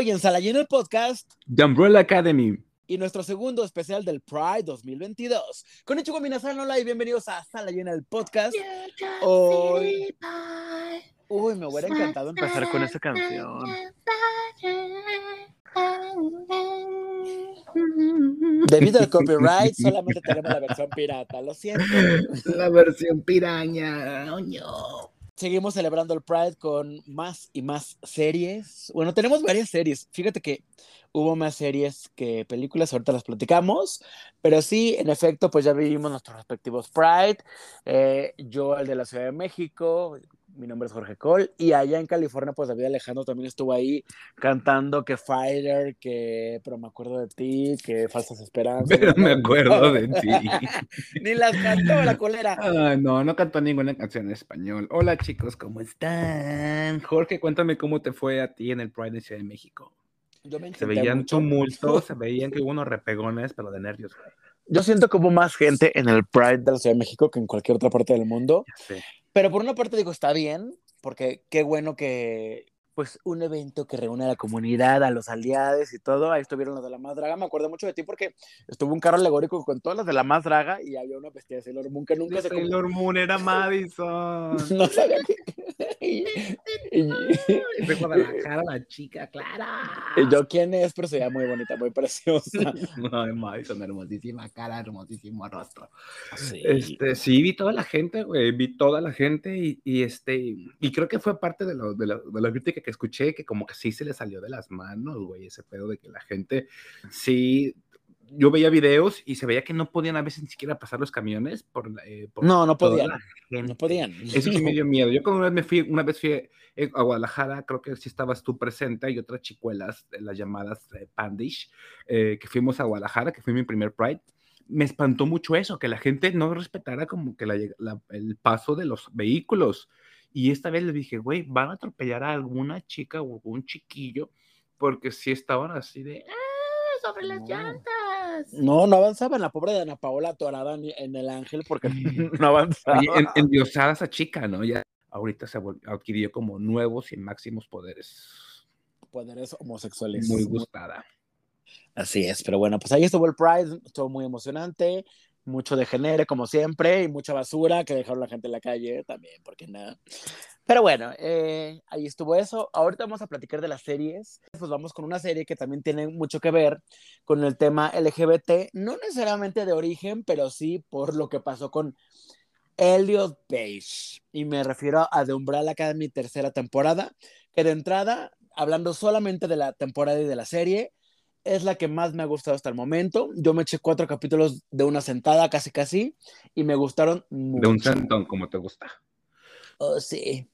Hoy en Salayena el podcast. The Umbrella Academy. Y nuestro segundo especial del Pride 2022. Con Ichigo Minasan, hola y bienvenidos a Sala Llena del podcast. Hoy. Uy, me hubiera encantado empezar con esa canción. Debido al copyright, solamente tenemos la versión pirata, lo siento. La versión piraña. Oh, no. Seguimos celebrando el Pride con más y más series. Bueno, tenemos varias series. Fíjate que hubo más series que películas, ahorita las platicamos, pero sí, en efecto, pues ya vivimos nuestros respectivos Pride. Eh, yo, el de la Ciudad de México, mi nombre es Jorge Cole, y allá en California, pues David Alejandro también estuvo ahí cantando que Fighter, que pero me acuerdo de ti, que Falsas Esperanzas. Pero me acuerdo de ti. Ni las cantó la colera. Ah, no, no cantó ninguna canción en español. Hola chicos, ¿cómo están? Jorge, cuéntame cómo te fue a ti en el Pride de Ciudad de México. Yo me Se veían tumultos, se veían que hubo unos repegones, pero de nervios. Yo siento como más gente en el Pride de la Ciudad de México que en cualquier otra parte del mundo. Ya sé. Pero por una parte digo, está bien, porque qué bueno que, pues, un evento que reúne a la comunidad, a los aliados y todo. Ahí estuvieron los de la Más Draga. Me acuerdo mucho de ti porque estuvo un carro alegórico con todas las de la Más Draga y había una vestida de Sailor Moon que nunca se... Sailor Moon era Madison. No sabía que... y, de Guadalajara la chica, Clara. y yo quién es, pero se veía muy bonita, muy preciosa. Ay, Madison, hermosísima cara, hermosísimo rostro. Sí. Este, sí, vi toda la gente, güey, vi toda la gente y, y, este, y creo que fue parte de, lo, de, la, de la crítica que escuché, que como que sí se le salió de las manos, güey, ese pedo de que la gente, sí, yo veía videos y se veía que no podían a veces ni siquiera pasar los camiones por, eh, por No, no podían. No podían. Eso sí me dio miedo. Yo como una vez me fui, una vez fui eh, a Guadalajara, creo que sí estabas tú presente y otras chicuelas, las llamadas eh, Pandish, eh, que fuimos a Guadalajara, que fue mi primer Pride. Me espantó mucho eso, que la gente no respetara como que la la- el paso de los vehículos. Y esta vez le dije, güey, van a atropellar a alguna chica o algún chiquillo, porque sí estaban así de, "Ah, sobre las No. llantas. No, no avanzaban. La pobre de Ana Paola atorada en- el ángel porque no avanzaba. Oye, en- endiosada esa chica, ¿no? Ya ahorita se adquirió como nuevos y máximos poderes. Poderes homosexuales. Muy gustada. Así es, pero bueno, pues ahí estuvo el Pride, estuvo muy emocionante, mucho de genere como siempre y mucha basura que dejaron la gente en la calle también, porque nada. Pero bueno, eh, ahí estuvo eso. Ahorita vamos a platicar de las series. Pues vamos con una serie que también tiene mucho que ver con el tema LGBT, no necesariamente de origen, pero sí por lo que pasó con Elliot Page. Y me refiero a The Umbrella Academy tercera temporada, que de entrada, hablando solamente de la temporada y de la serie, es la que más me ha gustado hasta el momento. Yo me eché cuatro capítulos de una sentada, casi casi, y me gustaron mucho. De un sentón, como te gusta. Oh, sí.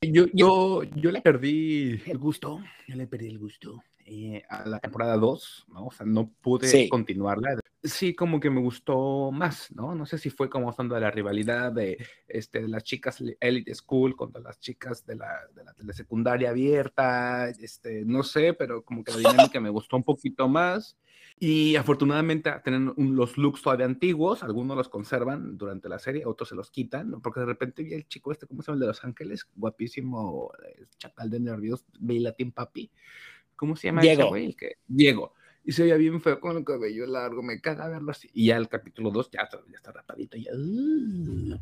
Yo, yo, yo le perdí el gusto. Yo le perdí el gusto eh, a la temporada 2, ¿no? O sea, no pude Sí. continuarla. Sí, como que me gustó más, ¿no? No sé si fue como estando de la rivalidad de, este, de las chicas Elite School contra las chicas de la, de la, de la secundaria abierta, este, no sé, pero como que la dinámica me gustó un poquito más. Y afortunadamente tienen un- los looks todavía antiguos, algunos los conservan durante la serie, otros se los quitan, porque de repente vi el chico este, ¿cómo se llama? El de Los Ángeles, guapísimo, eh, chacal de nervios, Latin Papi. ¿Cómo se llama ese Diego. güey? El que- Diego. Y se veía bien feo con el cabello largo, me caga verlo así. Y ya el capítulo 2 ya, está- ya está rapadito, ya. uh.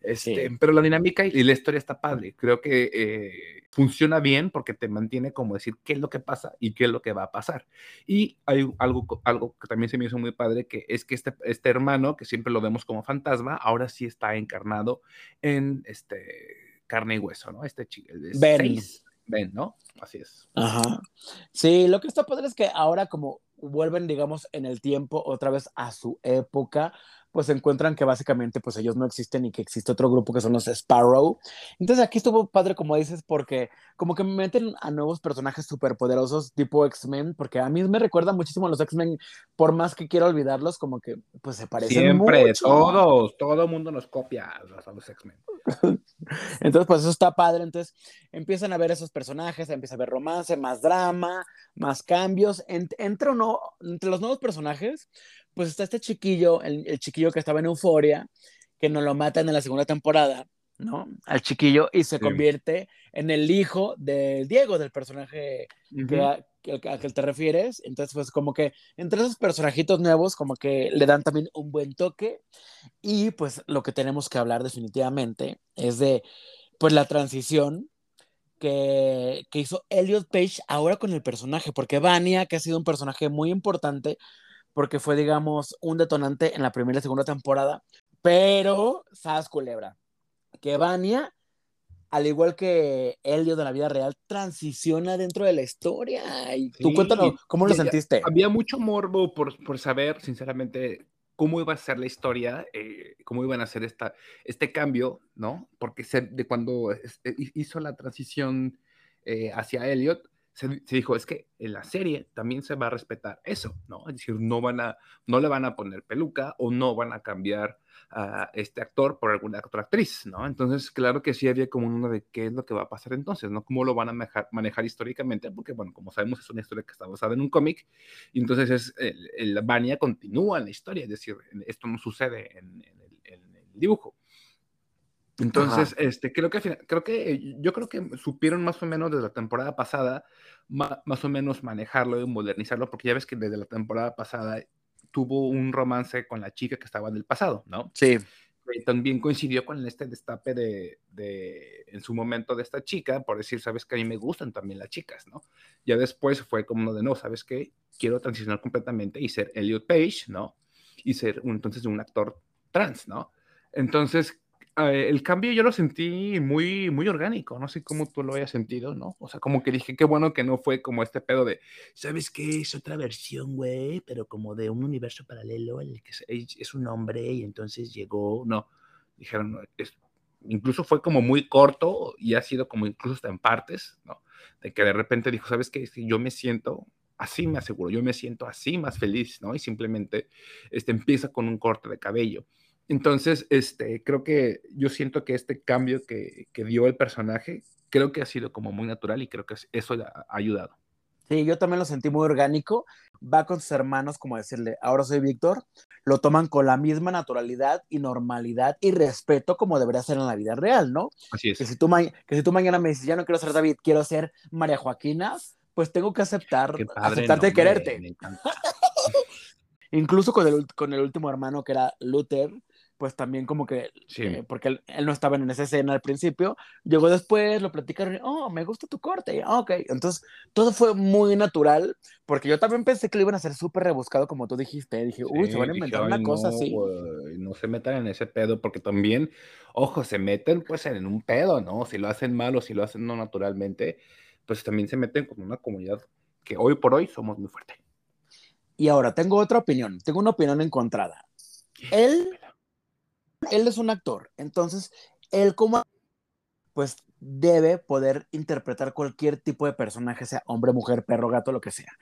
Este, Sí. Pero la dinámica y la historia está padre. Creo que eh, funciona bien porque te mantiene como decir qué es lo que pasa y qué es lo que va a pasar. Y hay algo, algo que también se me hizo muy padre, que es que este, este hermano, que siempre lo vemos como fantasma, ahora sí está encarnado en este carne y hueso, ¿no? Este chico. Ben. Ben, ¿no? Así es. Ajá. Sí, lo que está padre es que ahora como vuelven, digamos, en el tiempo otra vez a su época, pues encuentran que básicamente pues ellos no existen y que existe otro grupo que son los Sparrow. Entonces aquí estuvo padre, como dices, porque como que me meten a nuevos personajes superpoderosos tipo X-Men, porque a mí me recuerda muchísimo a los X-Men, por más que quiera olvidarlos, como que pues se parecen Siempre, mucho. todos, todo mundo nos copia a los, X-Men. Entonces, pues eso está padre. Entonces, empiezan a ver esos personajes, empieza a ver romance, más drama, más cambios. Ent- entre, entre los nuevos personajes, pues está este chiquillo, el, el chiquillo que estaba en Euforia, que nos lo matan en la segunda temporada, ¿no? Al chiquillo y se Sí. convierte en el hijo de Diego, del personaje que, a que te refieres. Entonces, pues como que entre esos personajitos nuevos, como que le dan también un buen toque. Y pues lo que tenemos que hablar definitivamente es de pues la transición que, que hizo Elliot Page ahora con el personaje, porque Vania, que ha sido un personaje muy importante, porque fue, digamos, un detonante en la primera y segunda temporada, pero, ¿sabes, Culebra? Que Vania al igual que Elio de la vida real, transiciona dentro de la historia. Y tú cuéntanos, ¿cómo lo sentiste? Había mucho morbo por, por, saber, sinceramente, cómo iba a ser la historia, eh, cómo iban a hacer esta, este cambio, ¿no? Porque se, de cuando este, hizo la transición eh, hacia Elliot, se, dijo, es que en la serie también se va a respetar eso, ¿no? Es decir, no, van a, no le van a poner peluca o no van a cambiar a este actor por alguna otra actriz, ¿no? Entonces, claro que sí había como uno de qué es lo que va a pasar entonces, ¿no? ¿Cómo lo van a manejar, manejar históricamente? Porque, bueno, como sabemos, es una historia que está basada en un cómic, y entonces es, el, el Vania continúa en la historia, es decir, esto no sucede en el dibujo. Entonces, este, creo que, creo que, yo creo que supieron más o menos desde la temporada pasada, más o menos manejarlo y modernizarlo, porque ya ves que desde la temporada pasada tuvo un romance con la chica que estaba en el pasado, ¿no? Sí. Y también coincidió con este destape de, de, en su momento, de esta chica, por decir, sabes que a mí me gustan también las chicas, ¿no? Ya después fue como de, no, sabes que quiero transicionar completamente y ser Elliot Page, ¿no? Y ser entonces un actor trans, ¿no? Entonces, eh, el cambio yo lo sentí muy, muy orgánico, no sé cómo tú lo hayas sentido, ¿no? O sea, como que dije, qué bueno que no fue como este pedo de, ¿sabes qué? Es otra versión, güey, pero como de un universo paralelo en el que es, un hombre y entonces llegó, no, dijeron, es, incluso fue como muy corto y ha sido como incluso hasta en partes, ¿no? De que de repente dijo, ¿sabes qué? Yo me siento así me aseguro, yo me siento así más feliz, ¿no? Y simplemente este, empieza con un corte de cabello. Entonces, este, creo que yo siento que este cambio que, que, dio el personaje, creo que ha sido como muy natural y creo que eso ha ayudado. Sí, yo también lo sentí muy orgánico. Va con sus hermanos, como decirle, ahora soy Víctor, lo toman con la misma naturalidad y normalidad y respeto como debería ser en la vida real, ¿no? Así es. Que si tú, que si tú mañana me dices, ya no quiero ser David, quiero ser María Joaquina, pues tengo que aceptar, aceptarte y quererte. Incluso con el, con el último hermano que era Luther, pues también como que, sí. eh, porque él, él, no estaba en esa escena al principio, llegó después, lo platicaron, oh, me gusta tu corte, ok, entonces todo fue muy natural, porque yo también pensé que lo iban a hacer súper rebuscado, como tú dijiste, dije, uy, sí, se van a inventar dije, una cosa no, así. Wey, no se metan en ese pedo, porque también, ojo, se meten pues en un pedo, ¿no? Si lo hacen mal o si lo hacen no naturalmente, pues también se meten con una comunidad que hoy por hoy somos muy fuerte. Y ahora, tengo otra opinión, tengo una opinión encontrada. Él él es un actor, entonces él como pues debe poder interpretar cualquier tipo de personaje, sea hombre, mujer, perro, gato, lo que sea.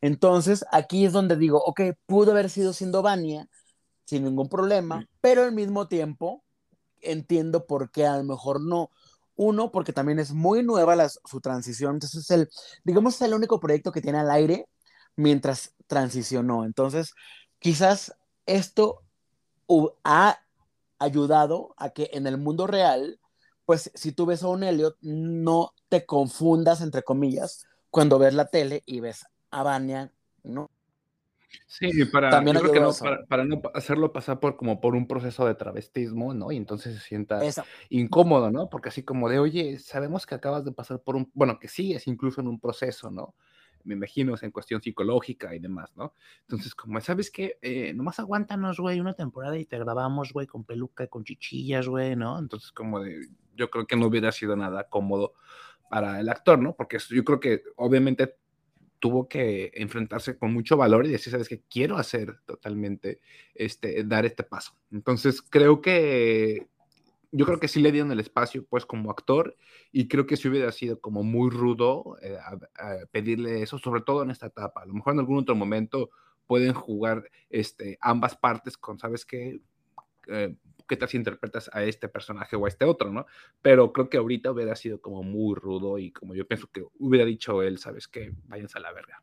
Entonces, aquí es donde digo, ok, pudo haber sido siendo Vania sin ningún problema, pero al mismo tiempo entiendo por qué a lo mejor no. Uno, porque también es muy nueva la, su transición, entonces es el, digamos, es el único proyecto que tiene al aire mientras transicionó. Entonces, quizás esto ha ayudado a que en el mundo real, pues si tú ves a un Elliot, no te confundas, entre comillas, cuando ves la tele y ves a Vania, ¿no? Sí, para, También yo creo que no, para, para, no hacerlo pasar por como por un proceso de travestismo, ¿no? Y entonces se sienta Eso. incómodo, ¿no? Porque así como de, oye, sabemos que acabas de pasar por un, bueno, que sigues incluso en un proceso, ¿no? Me imagino, en cuestión psicológica y demás, ¿no? Entonces, como, ¿sabes qué? Eh, nomás aguántanos, güey, una temporada y te grabamos, güey, con peluca con chichillas, güey, ¿no? Entonces, como de, yo creo que no hubiera sido nada cómodo para el actor, ¿no? Porque yo creo que obviamente tuvo que enfrentarse con mucho valor y decir, sabes que quiero hacer totalmente, este, dar este paso. Entonces, creo que yo creo que sí le dieron el espacio, pues, como actor, y creo que sí hubiera sido como muy rudo eh, pedirle eso, sobre todo en esta etapa. A lo mejor en algún otro momento pueden jugar este, ambas partes con, ¿sabes qué? Eh, ¿Qué tal si interpretas a este personaje o a este otro, no? Pero creo que ahorita hubiera sido como muy rudo y como yo pienso que hubiera dicho él, ¿sabes qué? Váyanse a la verga.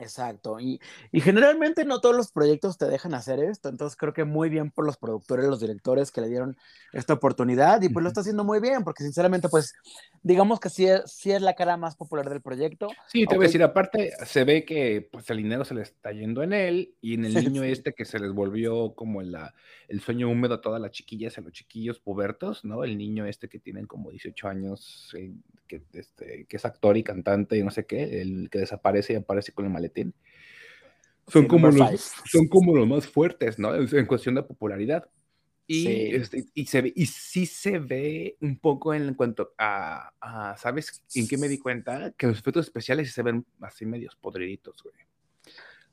Exacto, y, y, generalmente no todos los proyectos te dejan hacer esto, entonces creo que muy bien por los productores, los directores que le dieron esta oportunidad y pues lo está haciendo muy bien, porque sinceramente pues digamos que sí es, sí es la cara más popular del proyecto. Sí, te voy a decir, aparte se ve que pues el dinero se le está yendo en él y en el niño este que se les volvió como la, el sueño húmedo a todas las chiquillas, a los chiquillos pubertos, ¿no? El niño este que tienen como 18 años, eh, que, este, que es actor y cantante y no sé qué, el que desaparece y aparece con el maletín. Son, como los, son como los más fuertes, ¿no? En cuestión de popularidad. Y, este, y, se ve, y sí se ve un poco en cuanto a, ¿sabes en qué me di cuenta? Que los efectos especiales se ven así medios podriditos, güey.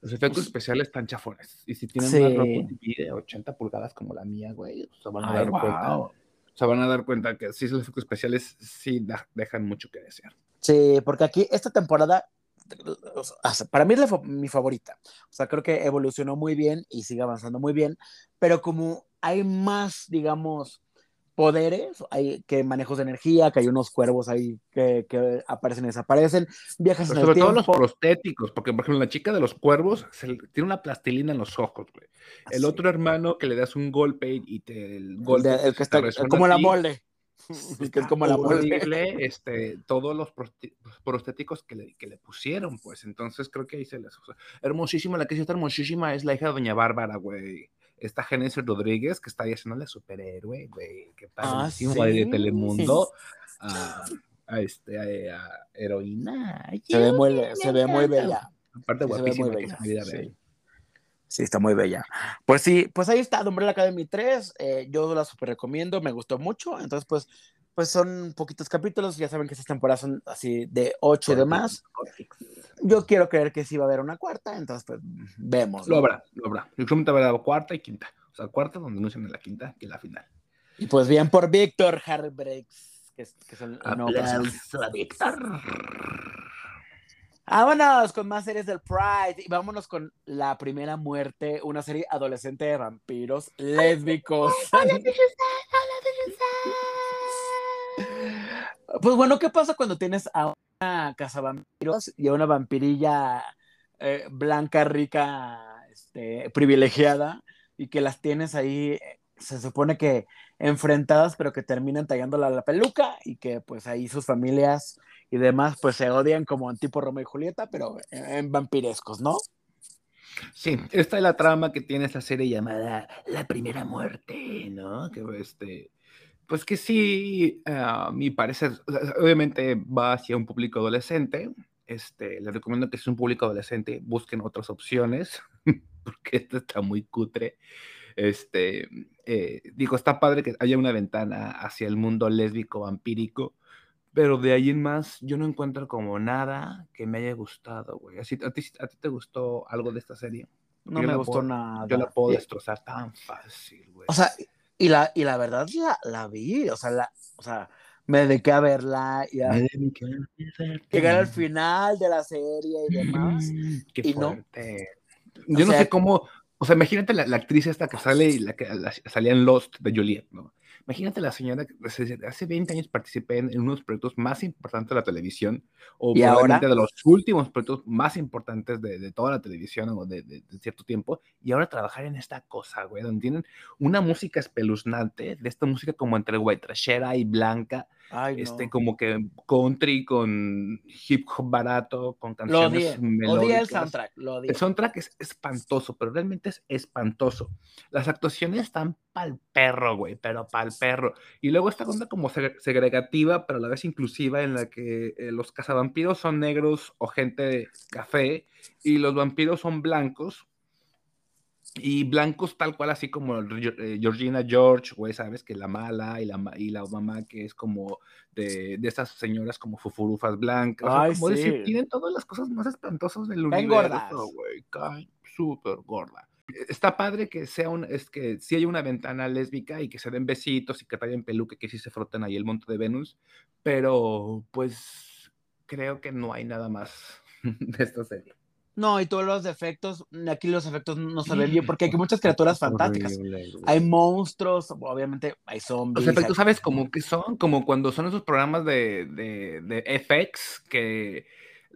Los efectos especiales están chafones. Y si tienen una ropa de 80 pulgadas como la mía, güey, se van a dar cuenta. Se van a dar cuenta que sí, los efectos especiales sí dejan mucho que desear. Sí, porque aquí esta temporada para mí es mi favorita. O sea, creo que evolucionó muy bien y sigue avanzando muy bien, pero como hay más, digamos, poderes, hay que manejos de energía, que hay unos cuervos ahí que, que aparecen y desaparecen, viajes en el sobre todo los prostéticos, porque por ejemplo la chica de los cuervos tiene una plastilina en los ojos, güey. El otro hermano que le das un golpe y te el golpe el que está como la mole. que es como la horrible, este, todos los prostéticos que le, que le, pusieron, pues entonces creo que ahí se les hermosísima, la que sí está hermosísima es la hija de Doña Bárbara, güey esta Genesis Rodríguez, que está ahí haciéndole superhéroe, güey, que pasa ah, ¿sí? de Telemundo a, a, este, a, heroína. Se ve muy, se ve muy bella. Aparte, guapísima, muy bella. Sí. sí. está muy bella. Pues sí, pues ahí está, Umbrella Academy 3. Eh, yo la super recomiendo, me gustó mucho. Entonces, pues, pues son poquitos capítulos. Ya saben que estas temporadas son así de 8 y demás yo quiero creer que sí va a haber una cuarta, entonces pues vemos. Lo habrá, lo habrá. Yo creo que va a haber cuarta y quinta. O sea, cuarta donde no en la quinta que la final. Y pues bien por Víctor Heartbreaks, que es, que es el a Víctor. Vámonos con más series del Pride y vámonos con La Primera Muerte, una serie adolescente de vampiros lésbicos. Hola, pues bueno, ¿qué pasa cuando tienes a una casa vampiros y a una vampirilla eh, blanca, rica, este, privilegiada y que las tienes ahí, se supone que enfrentadas, pero que terminan tallándola la peluca y que pues ahí sus familias y demás pues se odian como en tipo Romeo y Julieta, pero en, vampirescos, ¿no? Sí, esta es la trama que tiene esta serie llamada La Primera Muerte, ¿no? Que este pues que sí, a mi parecer, obviamente va hacia un público adolescente. Este, les recomiendo que si es un público adolescente, busquen otras opciones, porque esto está muy cutre. Este, eh, digo, está padre que haya una ventana hacia el mundo lésbico vampírico, pero de ahí en más yo no encuentro como nada que me haya gustado, güey. ¿A ti, a ti te gustó algo de esta serie? No me gustó nada. Yo la puedo destrozar tan fácil, güey. O sea, y la, y la verdad la, la vi, o sea, la, o sea, me dediqué a verla y a llegar al final de la serie y demás. Qué fuerte. Yo no sé cómo, o sea, imagínate la, la, actriz esta que sale y la que salía en Lost de Juliet, ¿no? Imagínate la señora que hace 20 años participé en, uno de los proyectos más importantes de la televisión, o probablemente de los últimos proyectos más importantes de, de toda la televisión o de, de, cierto tiempo, y ahora trabajar en esta cosa, güey, donde tienen una música espeluznante, de esta música como entre white trashera y blanca, este, como que country con hip hop barato, con canciones lo odié. el soundtrack, lo El soundtrack es espantoso, pero realmente es espantoso. Las actuaciones están pa'l perro, güey, pero pa'l perro. Y luego esta onda como segregativa, pero a la vez inclusiva, en la que eh, los cazavampiros son negros o gente de café, y los vampiros son blancos, y blancos tal cual, así como eh, Georgina George, güey, sabes que la mala y la, y la mamá que es como de, de estas señoras como fufurufas blancas. Ay, como sí. decir, tienen todas las cosas más espantosas del universo, güey. Súper gorda. Está padre que sea un, es que si hay una ventana lésbica y que se den besitos y que traigan peluque, que sí se froten ahí el monte de Venus, pero pues creo que no hay nada más de esta serie. No, y todos los defectos, aquí los efectos no se ven bien porque hay muchas criaturas fantásticas. hay monstruos, obviamente hay zombies. Los efectos, ¿sabes cómo que son? Como cuando son esos programas de, de, de FX que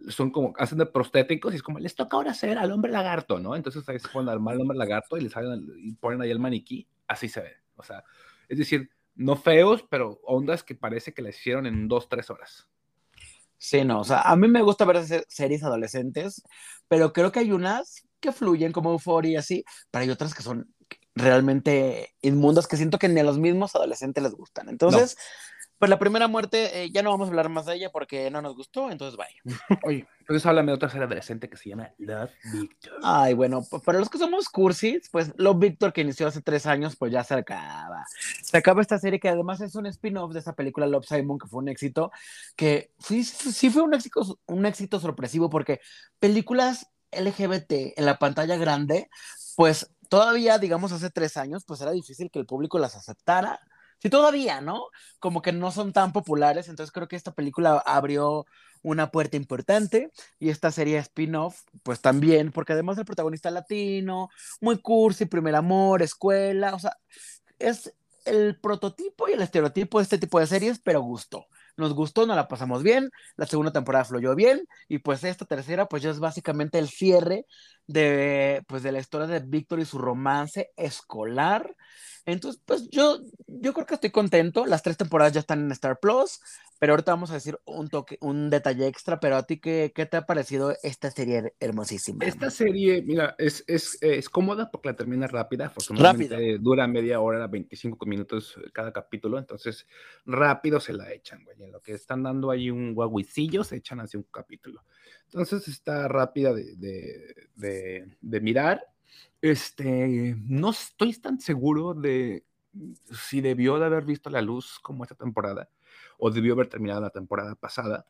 son como, hacen de prostéticos y es como, les toca ahora hacer al hombre lagarto, ¿no? Entonces ahí se ponen al hombre lagarto y, les salen, y ponen ahí el maniquí, así se ve. O sea, es decir, no feos, pero ondas que parece que les hicieron en dos, tres horas. Sí, no, o sea, a mí me gusta ver series adolescentes, pero creo que hay unas que fluyen como Euphoria y así, pero hay otras que son realmente inmundas que siento que ni a los mismos adolescentes les gustan. Entonces, pues la primera muerte, eh, ya no vamos a hablar más de ella porque no nos gustó, entonces bye. Oye, entonces háblame de otra serie adolescente que se llama Love Victor. Ay, bueno, para los que somos cursis, pues Love Victor que inició hace tres años, pues ya se acaba. Se acaba esta serie que además es un spin-off de esa película Love Simon, que fue un éxito, que sí, sí fue un éxito, un éxito sorpresivo porque películas LGBT en la pantalla grande, pues todavía, digamos, hace tres años, pues era difícil que el público las aceptara. Sí, todavía, ¿no? Como que no son tan populares, entonces creo que esta película abrió una puerta importante y esta serie spin-off, pues también, porque además el protagonista latino, muy cursi, primer amor, escuela, o sea, es el prototipo y el estereotipo de este tipo de series, pero gustó nos gustó, nos la pasamos bien, la segunda temporada fluyó bien, y pues esta tercera, pues ya es básicamente el cierre de, pues de la historia de Víctor y su romance escolar. Entonces, pues yo, yo creo que estoy contento, las tres temporadas ya están en Star Plus, pero ahorita vamos a decir un toque, un detalle extra, pero a ti, ¿qué, qué te ha parecido esta serie hermosísima? Esta serie, mira, es, es, es cómoda porque la termina rápida, afortunadamente dura media hora, 25 minutos cada capítulo, entonces rápido se la echan, güey, en lo que están dando ahí un guaguicillo, se echan así un capítulo. Entonces está rápida de, de, de, mirar. Este, no estoy tan seguro de si debió de haber visto la luz como esta temporada o debió haber terminado la temporada pasada,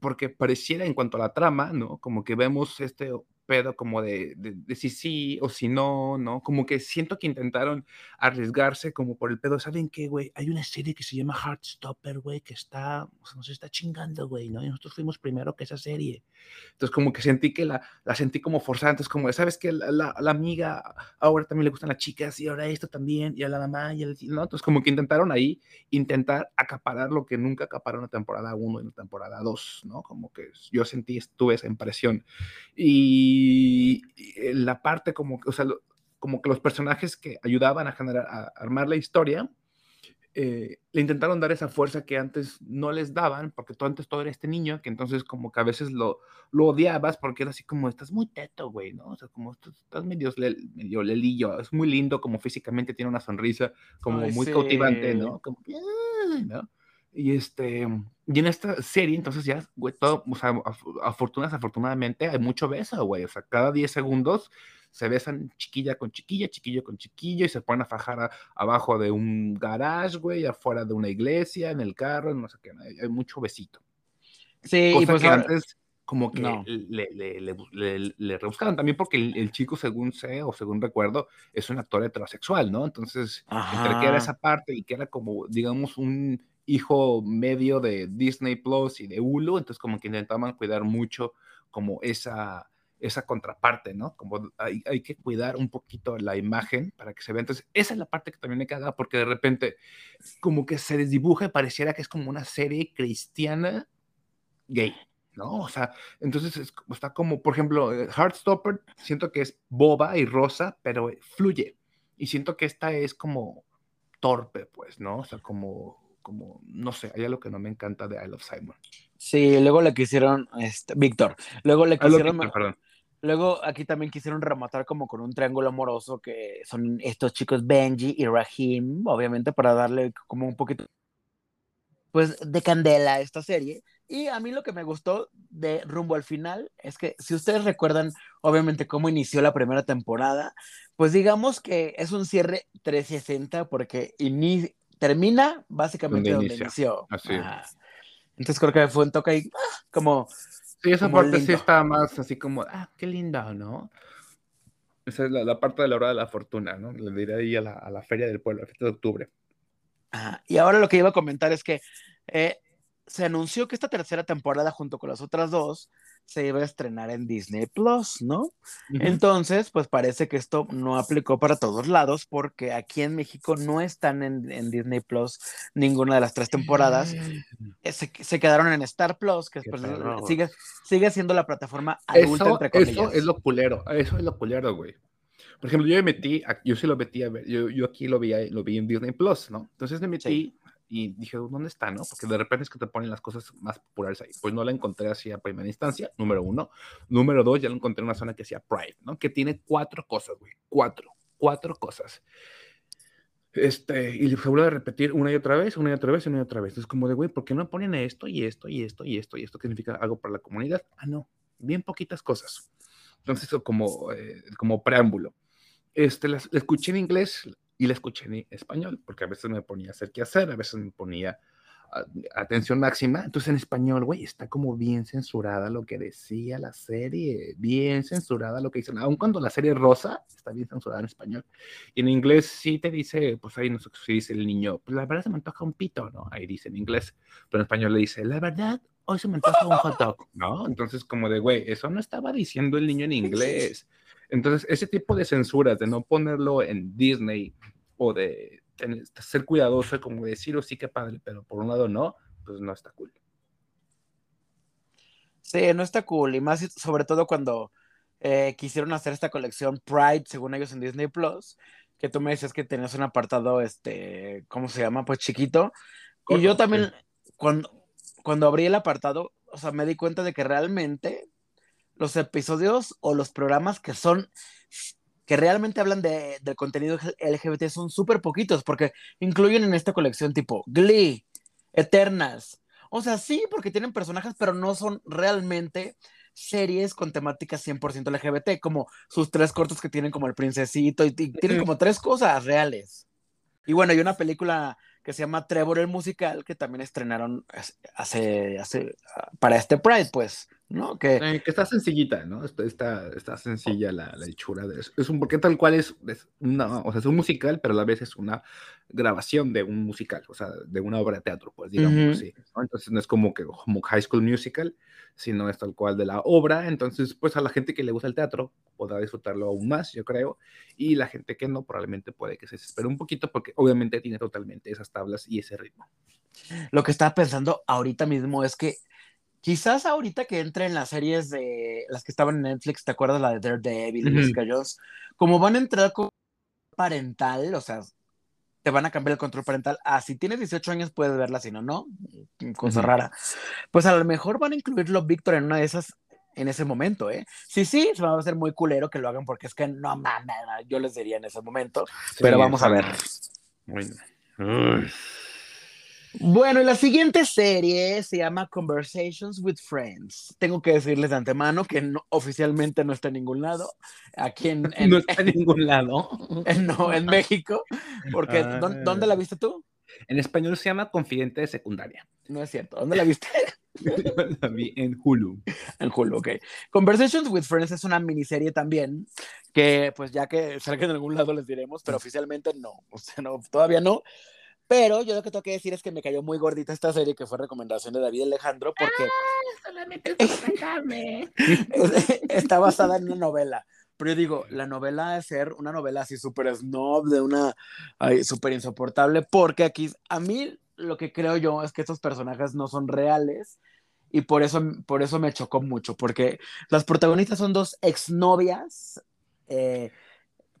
porque pareciera en cuanto a la trama, ¿no? Como que vemos este pedo como de, de, si sí o si no, ¿no? Como que siento que intentaron arriesgarse como por el pedo. ¿Saben qué, güey? Hay una serie que se llama Heartstopper, güey, que está, o sea, nos está chingando, güey, ¿no? Y nosotros fuimos primero que esa serie. Entonces como que sentí que la, la sentí como forzada. Entonces como, ¿sabes que la, la, amiga ahora también le gustan las chicas y ahora esto también, y a la mamá, y el, ¿no? Entonces como que intentaron ahí, intentar acaparar lo que nunca acaparó en la temporada 1 y en la temporada 2, ¿no? Como que yo sentí, tuve esa impresión. Y y la parte como que, o sea, como que los personajes que ayudaban a generar, a armar la historia, eh, le intentaron dar esa fuerza que antes no les daban, porque tú antes todo era este niño, que entonces como que a veces lo, lo odiabas porque era así como, estás muy teto, güey, ¿no? O sea, como estás medio, medio lelillo, es muy lindo, como físicamente tiene una sonrisa, como muy cautivante, ¿no? Como, ¿no? Y este, y en esta serie, entonces ya, güey, todo, o sea, afortunas, afortunadamente, hay mucho beso, güey. O sea, cada 10 segundos se besan chiquilla con chiquilla, chiquillo con chiquillo, y se ponen a fajar abajo de un garage, güey, afuera de una iglesia, en el carro, no sé qué, hay, mucho besito. Sí, y pues que antes como que le, le, le, le, rebuscaron también porque el, chico, según sé o según recuerdo, es un actor heterosexual, ¿no? Entonces, entre que era esa parte y que era como, digamos, un hijo medio de Disney Plus y de Hulu, entonces como que intentaban cuidar mucho como esa, esa contraparte, ¿no? Como hay, hay, que cuidar un poquito la imagen para que se vea. Entonces, esa es la parte que también me caga porque de repente como que se desdibuja y pareciera que es como una serie cristiana gay, ¿no? O sea, entonces está como, por ejemplo, eh, Heartstopper, siento que es boba y rosa, pero fluye. Y siento que esta es como torpe, pues, ¿no? O sea, como como, no sé, hay algo que no me encanta de I Love Simon. Sí, luego le quisieron, este, Víctor, luego le quisieron, luego aquí también quisieron rematar como con un triángulo amoroso que son estos chicos Benji y Rahim, obviamente para darle como un poquito, pues, de candela a esta serie. Y a mí lo que me gustó de rumbo al final es que si ustedes recuerdan, obviamente, cómo inició la primera temporada, pues digamos que es un cierre 360 porque inicia termina básicamente donde, inició. Así Entonces creo que fue un toque ahí, ah, como. Sí, esa parte sí está más así como, ah, qué linda, ¿no? Esa es la, parte de la hora de la fortuna, ¿no? Le diré ahí a la, a la feria del pueblo, el 7 de octubre. y ahora lo que iba a comentar es que eh, se anunció que esta tercera temporada, junto con las otras dos, se iba a estrenar en Disney Plus, ¿no? Entonces, pues parece que esto no aplicó para todos lados porque aquí en México no están en, Disney Plus ninguna de las tres temporadas. Eh, se, quedaron en Star Plus, que pues, sigue, sigue siendo la plataforma adulta, eso, entre comillas. Eso es lo culero, eso es lo culero, güey. Por ejemplo, yo me metí, yo sí lo metí a ver, yo, yo aquí lo vi, lo vi en Disney Plus, ¿no? Entonces me metí y dije, ¿dónde está, no? Porque de repente es que te ponen las cosas más populares ahí. Pues no la encontré así a primera instancia, número uno. Número dos, ya la encontré en una zona que sea Pride, ¿no? Que tiene cuatro cosas, güey. Cuatro, cuatro cosas. Este, y se vuelve a repetir una y otra vez, una y otra vez, una y otra vez. Es como de, güey, ¿por qué no ponen esto y esto y esto y esto y esto? ¿Qué significa algo para la comunidad? Ah, no, bien poquitas cosas. Entonces, eso como, eh, como preámbulo. Este, la escuché en inglés, y la escuché en español, porque a veces me ponía a hacer qué hacer, a veces me ponía atención máxima. Entonces en español, güey, está como bien censurada lo que decía la serie, bien censurada lo que dicen, aun cuando la serie rosa está bien censurada en español. Y en inglés sí te dice, pues ahí no sé si dice el niño, pues la verdad se me antoja un pito, ¿no? Ahí dice en inglés, pero en español le dice, la verdad, hoy se me antoja un hot dog, ¿no? Entonces como de, güey, eso no estaba diciendo el niño en inglés. Entonces, ese tipo de censuras, de no ponerlo en Disney o de ser cuidadoso, como decir, o oh, sí que padre, pero por un lado no, pues no está cool. Sí, no está cool, y más sobre todo cuando eh, quisieron hacer esta colección Pride, según ellos en Disney Plus, que tú me decías que tenías un apartado, este, ¿cómo se llama? Pues chiquito. y yo también, cuando, cuando abrí el apartado, o sea, me di cuenta de que realmente los episodios o los programas que son que realmente hablan de, del contenido LGBT son súper poquitos, porque incluyen en esta colección tipo Glee, Eternals. O sea, sí, porque tienen personajes, pero no son realmente series con temáticas 100% LGBT, como sus tres cortos que tienen como el princesito, y, y tienen como tres cosas reales. Y bueno, hay una película que se llama Trevor el musical, que también estrenaron hace, hace, para este Pride, pues. ¿No? Que, eh, que está sencillita, ¿no? Está, está, sencilla la, la, hechura de eso. Es un, porque tal cual es, una, o sea, es un musical, pero a la vez es una grabación de un musical, o sea, de una obra de teatro, pues digamos así. Entonces no es como que como High School Musical, sino es tal cual de la obra. Entonces, pues a la gente que le gusta el teatro podrá disfrutarlo aún más, yo creo, y la gente que no, probablemente puede que se espere un poquito, porque obviamente tiene totalmente esas tablas y ese ritmo. Lo que estaba pensando ahorita mismo es que Quizás ahorita que entre en las series de las que estaban en Netflix, ¿te acuerdas la de Daredevil y Jessica Jones? Como van a entrar con parental, o sea, te van a cambiar el control parental. Ah, si tienes 18 años puedes verla, si no, no. Cosa rara. Pues a lo mejor van a incluirlo Víctor en una de esas en ese momento, ¿eh? Sí, sí, se va a hacer muy culero que lo hagan porque es que no mames, yo les diría en ese momento. pero vamos a ver. Bueno. Bueno, y la siguiente serie se llama Conversations with Friends. Tengo que decirles de antemano que oficialmente no está en ningún lado. Aquí en, no está en ningún lado. no, en México. Porque, ah. ¿dónde, la viste tú? En español se llama Confidente de Secundaria. No es cierto. ¿Dónde la viste? la vi en Hulu. En Hulu, ok. Conversations with Friends es una miniserie también que, pues ya que salga en algún lado les diremos, pero oficialmente no. O sea, no, todavía no. Pero yo lo que tengo que decir es que me cayó muy gordita esta serie que fue recomendación de David Alejandro porque ah, solamente está basada en una novela. Pero yo digo, la novela es ser una novela así súper snob, de una súper insoportable, porque aquí a mí lo que creo yo es que estos personajes no son reales y por eso, por eso me chocó mucho, porque las protagonistas son dos exnovias. Eh,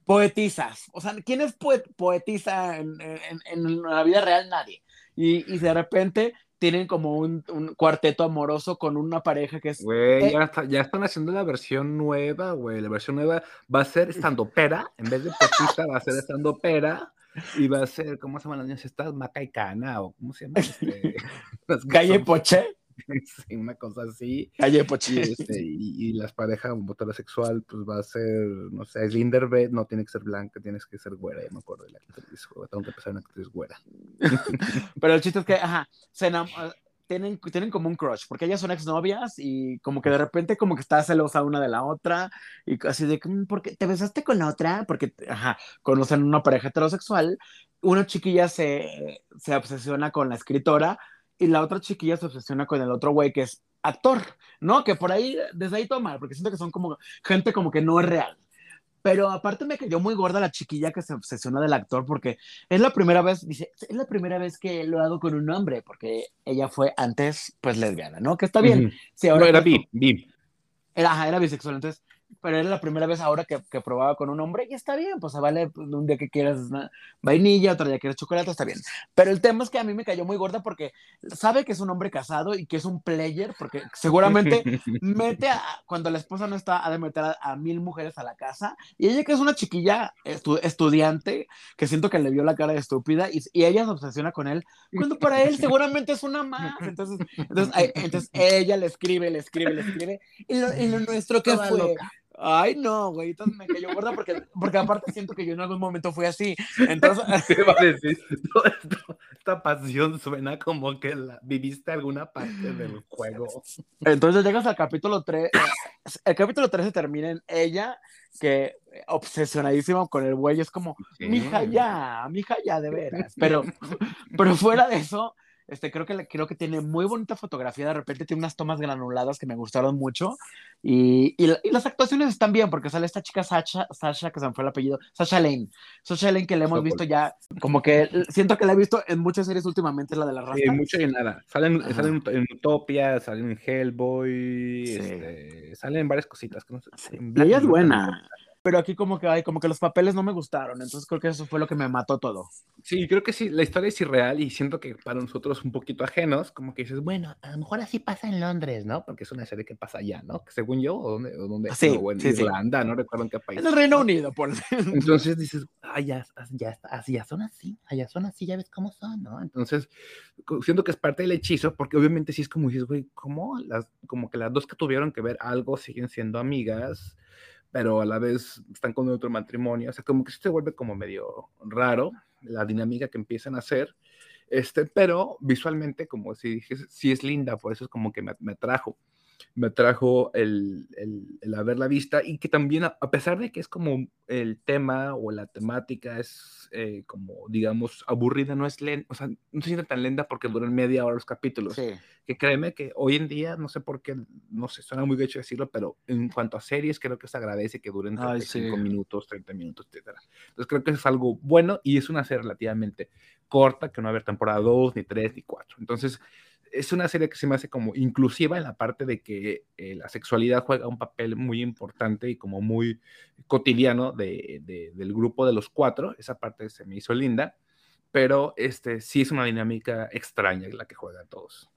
poetizas. O sea, ¿quién es poetiza en, la vida real? Nadie. Y, de repente tienen como un, cuarteto amoroso con una pareja que es... Güey, eh, ya, están haciendo la versión nueva, güey. La versión nueva va a ser estando pera. En vez de poetisa va a ser estando pera. Y va a ser, ¿cómo se llaman las niñas estas? Maca y Cana, o ¿cómo se llama? Este, Calle Poche. una cosa así. Calle este, y, y, las parejas sexual pues va a ser, no sé, es Linderbeth, no tiene que ser blanca, tienes que ser güera, ya me acuerdo de la actriz, tengo que empezar una actriz güera. Pero el chiste es que, ajá, se tienen, tienen como un crush, porque ellas son exnovias y como que de repente como que está celosa una de la otra y así de, mm, ¿por qué te besaste con la otra? Porque, ajá, conocen una pareja heterosexual, una chiquilla se, se obsesiona con la escritora y la otra chiquilla se obsesiona con el otro güey que es actor, ¿no? Que por ahí, desde ahí toma, porque siento que son como gente como que no es real. Pero aparte me cayó muy gorda la chiquilla que se obsesiona del actor porque es la primera vez, dice, es la primera vez que lo hago con un hombre, porque ella fue antes, pues, lesbiana, ¿no? Que está bien. sí, ahora era bi, bi. Era, era bisexual, entonces pero era la primera vez ahora que, que, probaba con un hombre y está bien, pues vale, pues, un día que quieras vainilla, otro día que quieres chocolate, está bien. Pero el tema es que a mí me cayó muy gorda porque sabe que es un hombre casado y que es un player, porque seguramente mete a, cuando la esposa no está, ha de meter a, mil mujeres a la casa y ella que es una chiquilla estudiante, que siento que le vio la cara de estúpida y, y, ella se obsesiona con él, cuando para él seguramente es una más. Entonces, entonces, entonces ella le escribe, le escribe, le escribe y lo, y lo nuestro que fue... Ay, no, güey, entonces me cayó gorda porque, porque aparte siento que yo en algún momento fui así. Entonces. ¿Qué va a decir? esta pasión suena como que la, viviste alguna parte del juego. Entonces llegas al capítulo 3. El capítulo 3 se termina en ella, que obsesionadísima con el güey, es como, mija ya, mija ya, de veras. Pero, pero fuera de eso, este, creo, que, creo que tiene muy bonita fotografía, de repente tiene unas tomas granuladas que me gustaron mucho y, y, las actuaciones están bien porque sale esta chica Sasha, Sasha, que se me fue el apellido, Sasha Lane, Sasha Lane que le hemos visto ya, como que siento que la he visto en muchas series últimamente, la de la raza. Sí, mucho y nada, salen, salen en Utopia, salen en Hellboy, este, salen en varias cositas. Que no sé, y ella es buena pero aquí como que hay, como que los papeles no me gustaron, entonces creo que eso fue lo que me mató todo. Sí, creo que sí, la historia es irreal y siento que para nosotros un poquito ajenos, como que dices, bueno, a lo mejor así pasa en Londres, ¿no? Porque es una serie que pasa allá, ¿no? Según yo, o dónde, o sí, o en Irlanda, no recuerdo en qué país. En el Reino Unido, por Entonces dices, ah, ya, ya, ya son así, allá son así, ya ves cómo son, ¿no? Entonces, siento que es parte del hechizo, porque obviamente sí es como dices, güey, ¿cómo? Las, como que las dos que tuvieron que ver algo siguen siendo amigas pero a la vez están con otro matrimonio, o sea, como que se vuelve como medio raro la dinámica que empiezan a hacer, este, pero visualmente, como si dije, sí es linda, por eso es como que me, me atrajo me trajo el, el, haberla vista y que también, a, pesar de que es como el tema o la temática es eh, como, digamos, aburrida, no es lenta, o sea, no se siente tan lenta porque duran media hora los capítulos. Que créeme que hoy en día, no sé por qué, no sé, suena muy hecho decirlo, pero en cuanto a series, creo que se agradece que duren 35 minutos, 30 minutos, etc. Entonces creo que es algo bueno y es una serie relativamente corta, que no va a haber temporada 2, ni 3, ni 4. Entonces, es una serie que se me hace como inclusiva en la parte de que eh, la sexualidad juega un papel muy importante y como muy cotidiano de, del grupo de los cuatro. Esa parte se me hizo linda, pero este, sí es una dinámica extraña la que juegan todos.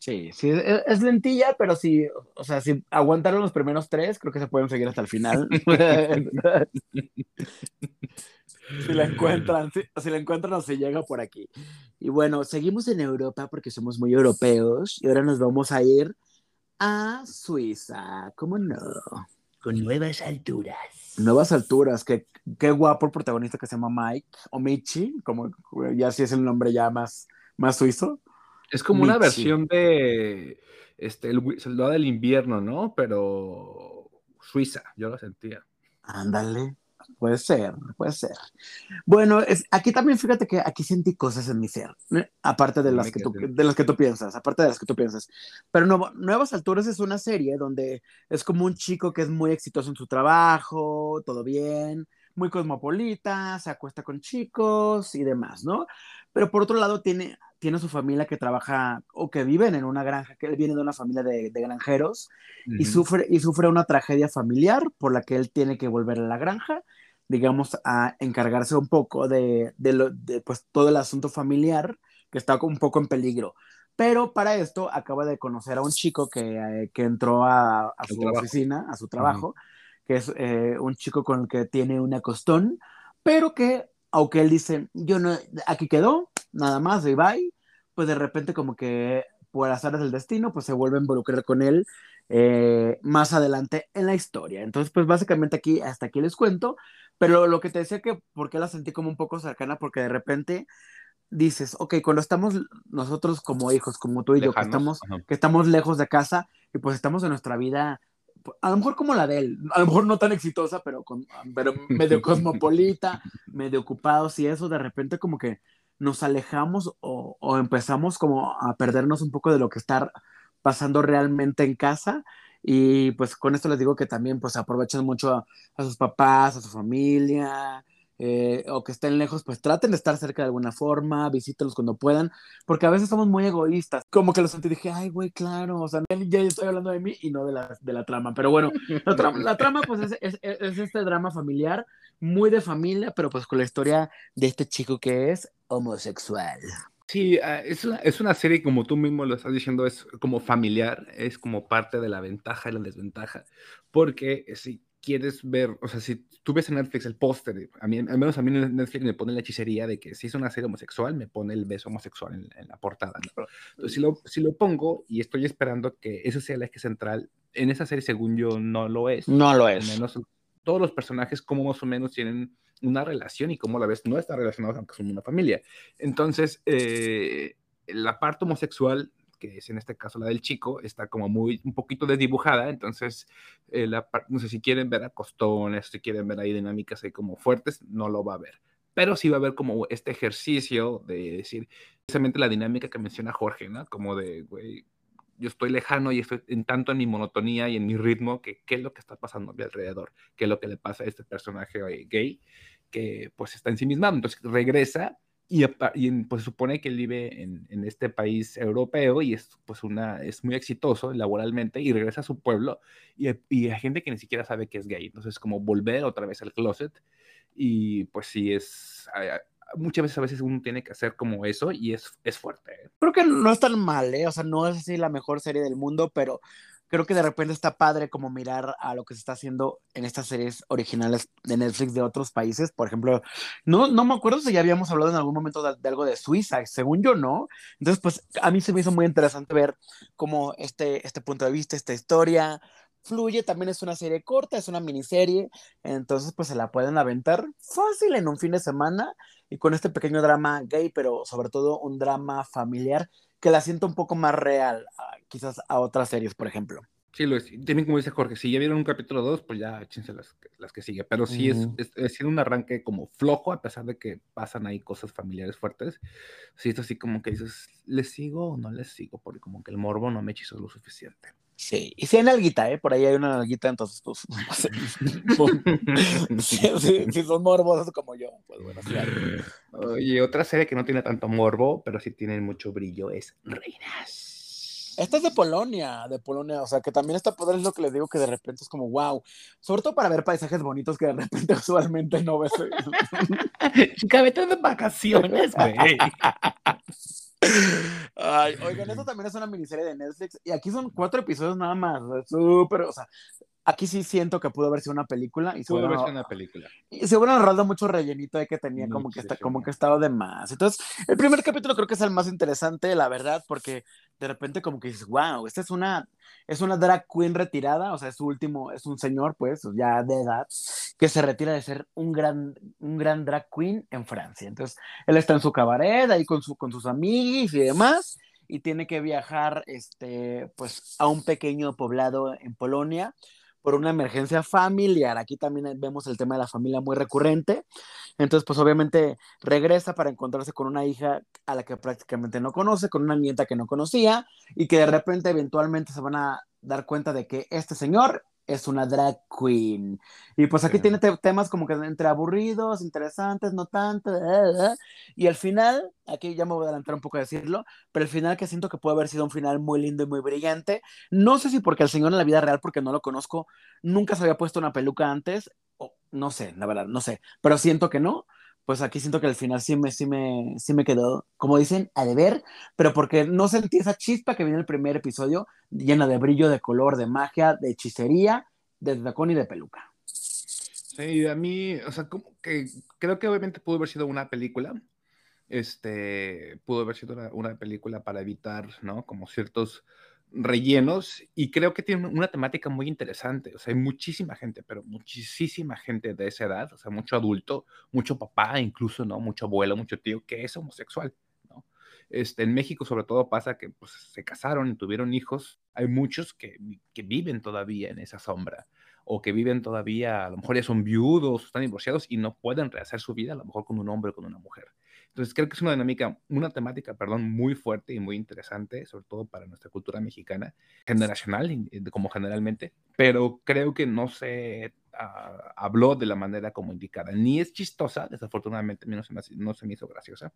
Sí, sí, es, es, lentilla, pero sí, o sea, si aguantaron los primeros tres, creo que se pueden seguir hasta el final. si la encuentran, si, la encuentran o se llega por aquí. Y bueno, seguimos en Europa porque somos muy europeos y ahora nos vamos a ir a Suiza, ¿cómo no? Con nuevas alturas. Nuevas alturas, qué, qué guapo el protagonista que se llama Mike, o Michi, como ya si es el nombre ya más, más suizo. Es como una versión de este, el soldado del invierno, ¿no? Pero Suiza, yo lo sentía. Ándale. Puede ser, puede ser. Bueno, es, aquí también fíjate que aquí sentí cosas en mi ser, aparte de las, que tú, de las que tú piensas, aparte de las que tú piensas. Pero Nuevas Alturas es una serie donde es como un chico que es muy exitoso en su trabajo, todo bien, muy cosmopolita, se acuesta con chicos y demás, ¿no? Pero por otro lado tiene, tiene su familia que trabaja o que viven en una granja, que él viene de una familia de, granjeros y, sufre, y sufre una tragedia familiar por la que él tiene que volver a la granja, digamos, a encargarse un poco de, de, pues, todo el asunto familiar que está un poco en peligro. Pero para esto acaba de conocer a un chico que, eh, que entró a, a su oficina, a su trabajo, que es eh, un chico con el que tiene una costón, pero que aunque él dice, yo no, aquí quedó, nada más, y bye, pues de repente como que por azares del destino, pues se vuelve a involucrar con él eh, más adelante en la historia. Entonces, pues básicamente aquí, hasta aquí les cuento, pero lo que te decía que, porque la sentí como un poco cercana? Porque de repente dices, ok, cuando estamos nosotros como hijos, como tú y yo, que estamos, que estamos lejos de casa y pues estamos en nuestra vida a lo mejor como la de él, a lo mejor no tan exitosa, pero, con, pero medio cosmopolita, medio ocupados y eso, de repente como que nos alejamos o, o, empezamos como a perdernos un poco de lo que estar pasando realmente en casa. Y pues con esto les digo que también pues aprovechen mucho a, a sus papás, a su familia, eh, o que estén lejos, pues traten de estar cerca de alguna forma, visítenlos cuando puedan, porque a veces somos muy egoístas. Como que lo sentí dije, ay, güey, claro, o sea, ya estoy hablando de mí y no de la, de la trama. Pero bueno, la trama, la trama pues es, es, es, este drama familiar, muy de familia, pero pues con la historia de este chico que es homosexual. Sí, ah, es una, es una serie, como tú mismo lo estás diciendo, es como familiar, es como parte de la ventaja y la desventaja, porque si quieres ver, o sea, si tú ves en Netflix el póster, a mí, al menos a mí en Netflix me pone la hechicería de que si es una serie homosexual, me pone el beso homosexual en, la portada. Entonces, si lo, si lo pongo y estoy esperando que eso sea el eje central, en esa serie, según yo, no lo es. No lo es. Menos todos los personajes, como más o menos tienen una relación y como a la vez no están relacionados, aunque son una familia. Entonces, eh, la parte homosexual que es en este caso la del chico, está como muy, un poquito desdibujada, entonces, eh, la, no sé si quieren ver a costones, si quieren ver ahí dinámicas ahí como fuertes, no lo va a ver. Pero sí va a ver como este ejercicio de decir, precisamente la dinámica que menciona Jorge, ¿no? Como de, güey, yo estoy lejano y estoy en tanto en mi monotonía y en mi ritmo que qué es lo que está pasando a mi alrededor, qué es lo que le pasa a este personaje gay que pues está en sí mismo. Entonces regresa y, pues supone que vive en, en, este país europeo y es pues una es muy exitoso laboralmente y regresa a su pueblo y, y, hay gente que ni siquiera sabe que es gay entonces como volver otra vez al closet y pues sí es muchas veces a veces uno tiene que hacer como eso y es, es fuerte. ¿eh? Creo que no es tan mal, ¿eh? o sea, no es así la mejor serie del mundo, pero creo que de repente está padre como mirar a lo que se está haciendo en estas series originales de Netflix de otros países. Por ejemplo, no, no me acuerdo si ya habíamos hablado en algún momento de, algo de Suiza, según yo no. Entonces, pues a mí se me hizo muy interesante ver cómo este, este punto de vista, esta historia fluye. También es una serie corta, es una miniserie. Entonces, pues se la pueden aventar fácil en un fin de semana y con este pequeño drama gay, pero sobre todo un drama familiar que la siento un poco más real, quizás a otras series, por ejemplo. Sí, lo es. También como dice Jorge, si ya vieron un capítulo 2, pues ya échense las, las que sigue. Pero sí es, es, un arranque como flojo, a pesar de que pasan ahí cosas familiares fuertes. Sí, es así como que dices, ¿les sigo o no les sigo? Porque como que el morbo no me hechizó lo suficiente. Sí, y si hay nalguita, ¿eh? Por ahí hay una nalguita, entonces, pues, si, son morbosos como yo, pues bueno, claro. Oye, otra serie que no tiene tanto morbo, pero sí tiene mucho brillo, es Reinas. Esta es de Polonia, de Polonia, o sea, que también está poder es lo que les digo, que de repente es como, wow, sobre todo para ver paisajes bonitos que de repente usualmente no ves. Chica, vete de vacaciones, güey. Ay, oigan, esto también es una miniserie de Netflix y aquí son cuatro episodios nada más, súper, o sea, aquí sí siento que pudo haber sido una película. Y pudo haber sido una película. Y se hubieran ahorrado mucho rellenito de que tenía como que, está, como que estaba de más. Entonces, el primer capítulo creo que es el más interesante, la verdad, porque de repente como que dices, wow, esta es una, es una drag queen retirada, o sea, es su último, es un señor, pues, ya de edad, que se retira de ser un gran, un gran drag queen en Francia. Entonces, él está en su cabaret, ahí con, su, con sus amigos y demás, y tiene que viajar, este, pues, a un pequeño poblado en Polonia, por una emergencia familiar. Aquí también vemos el tema de la familia muy recurrente. Entonces, pues obviamente regresa para encontrarse con una hija a la que prácticamente no conoce, con una nieta que no conocía y que de repente eventualmente se van a dar cuenta de que este señor es una drag queen. Y pues aquí tiene temas como que entre aburridos, interesantes, no tanto. Eh, eh. Y al final, aquí ya me voy a adelantar un poco a decirlo, pero el final que siento que puede haber sido un final muy lindo y muy brillante. No sé si porque el señor en la vida real, porque no lo conozco, nunca se había puesto una peluca antes, o no sé, la verdad, no sé, pero siento que no pues aquí siento que al final sí me, sí me, sí me quedó, como dicen, a deber, pero porque no sentí esa chispa que viene en el primer episodio, llena de brillo, de color, de magia, de hechicería, de dragón y de peluca. Sí, a mí, o sea, como que creo que obviamente pudo haber sido una película, este, pudo haber sido una película para evitar, ¿no? Como ciertos rellenos y creo que tiene una temática muy interesante. O sea, hay muchísima gente, pero muchísima gente de esa edad, o sea, mucho adulto, mucho papá, incluso, ¿no? Mucho abuelo, mucho tío que es homosexual, ¿no? Este, en México sobre todo pasa que pues, se casaron y tuvieron hijos. Hay muchos que, que viven todavía en esa sombra o que viven todavía, a lo mejor ya son viudos, están divorciados y no pueden rehacer su vida, a lo mejor con un hombre o con una mujer. Entonces creo que es una dinámica, una temática, perdón, muy fuerte y muy interesante, sobre todo para nuestra cultura mexicana, generacional, como generalmente, pero creo que no se ah, habló de la manera como indicada. Ni es chistosa, desafortunadamente no se, me, no se me hizo graciosa,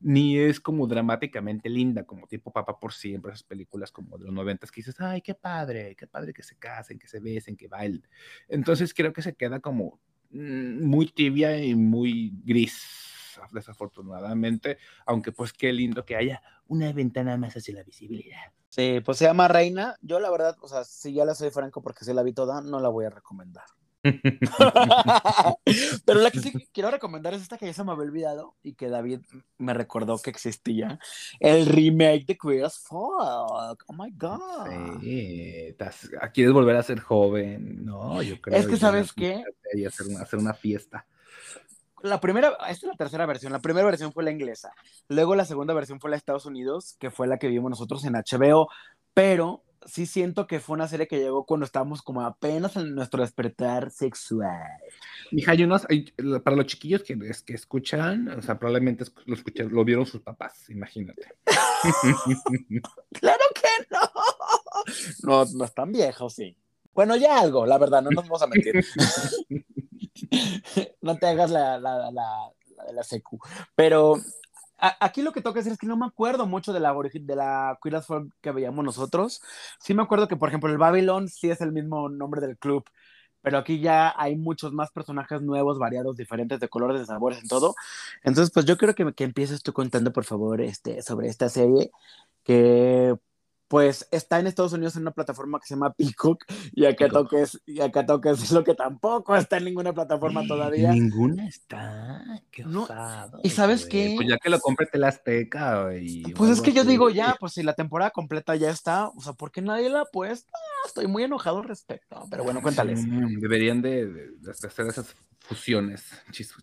ni es como dramáticamente linda, como tipo Papá por siempre, esas películas como de los noventas que dices, ay, qué padre, qué padre que se casen, que se besen, que bailen. Entonces creo que se queda como mm, muy tibia y muy gris desafortunadamente, aunque pues qué lindo que haya una ventana más hacia la visibilidad. Sí, pues se llama Reina. Yo la verdad, o sea, si ya la soy franco porque se la vi toda, no la voy a recomendar. Pero la que sí quiero recomendar es esta que ya se me había olvidado y que David me recordó que existía. El remake de Queer as Folk. Oh my God. Sí, quieres volver a ser joven, ¿no? Yo creo. Es que, ¿sabes qué? hacer hacer una fiesta la primera, esta es la tercera versión. La primera versión fue la inglesa. Luego la segunda versión fue la de Estados Unidos, que fue la que vimos nosotros en HBO. Pero sí siento que fue una serie que llegó cuando estábamos como apenas en nuestro despertar sexual. Mija, hay unos, para los chiquillos que, que escuchan, o sea, probablemente lo, escuchan, lo vieron sus papás, imagínate. claro que no. No, no están viejos, sí. Bueno, ya algo, la verdad, no nos vamos a mentir. no te hagas la, la, la, la secu. Pero aquí lo que toca decir es que no me acuerdo mucho de la, de la Queer as que veíamos nosotros. Sí me acuerdo que, por ejemplo, el Babylon sí es el mismo nombre del club, pero aquí ya hay muchos más personajes nuevos, variados, diferentes, de colores, de sabores, en todo. Entonces, pues yo creo que, que empieces tú contando, por favor, este, sobre esta serie, que pues está en Estados Unidos en una plataforma que se llama Peacock y acá toques y acá toques es lo que tampoco está en ninguna plataforma todavía. Ninguna está. Qué Y sabes qué? Pues ya que lo compre la Azteca y Pues es que yo digo ya, pues si la temporada completa ya está, o sea, ¿por qué nadie la ha puesto? Estoy muy enojado al respecto, pero bueno, cuéntales. deberían de hacer esas fusiones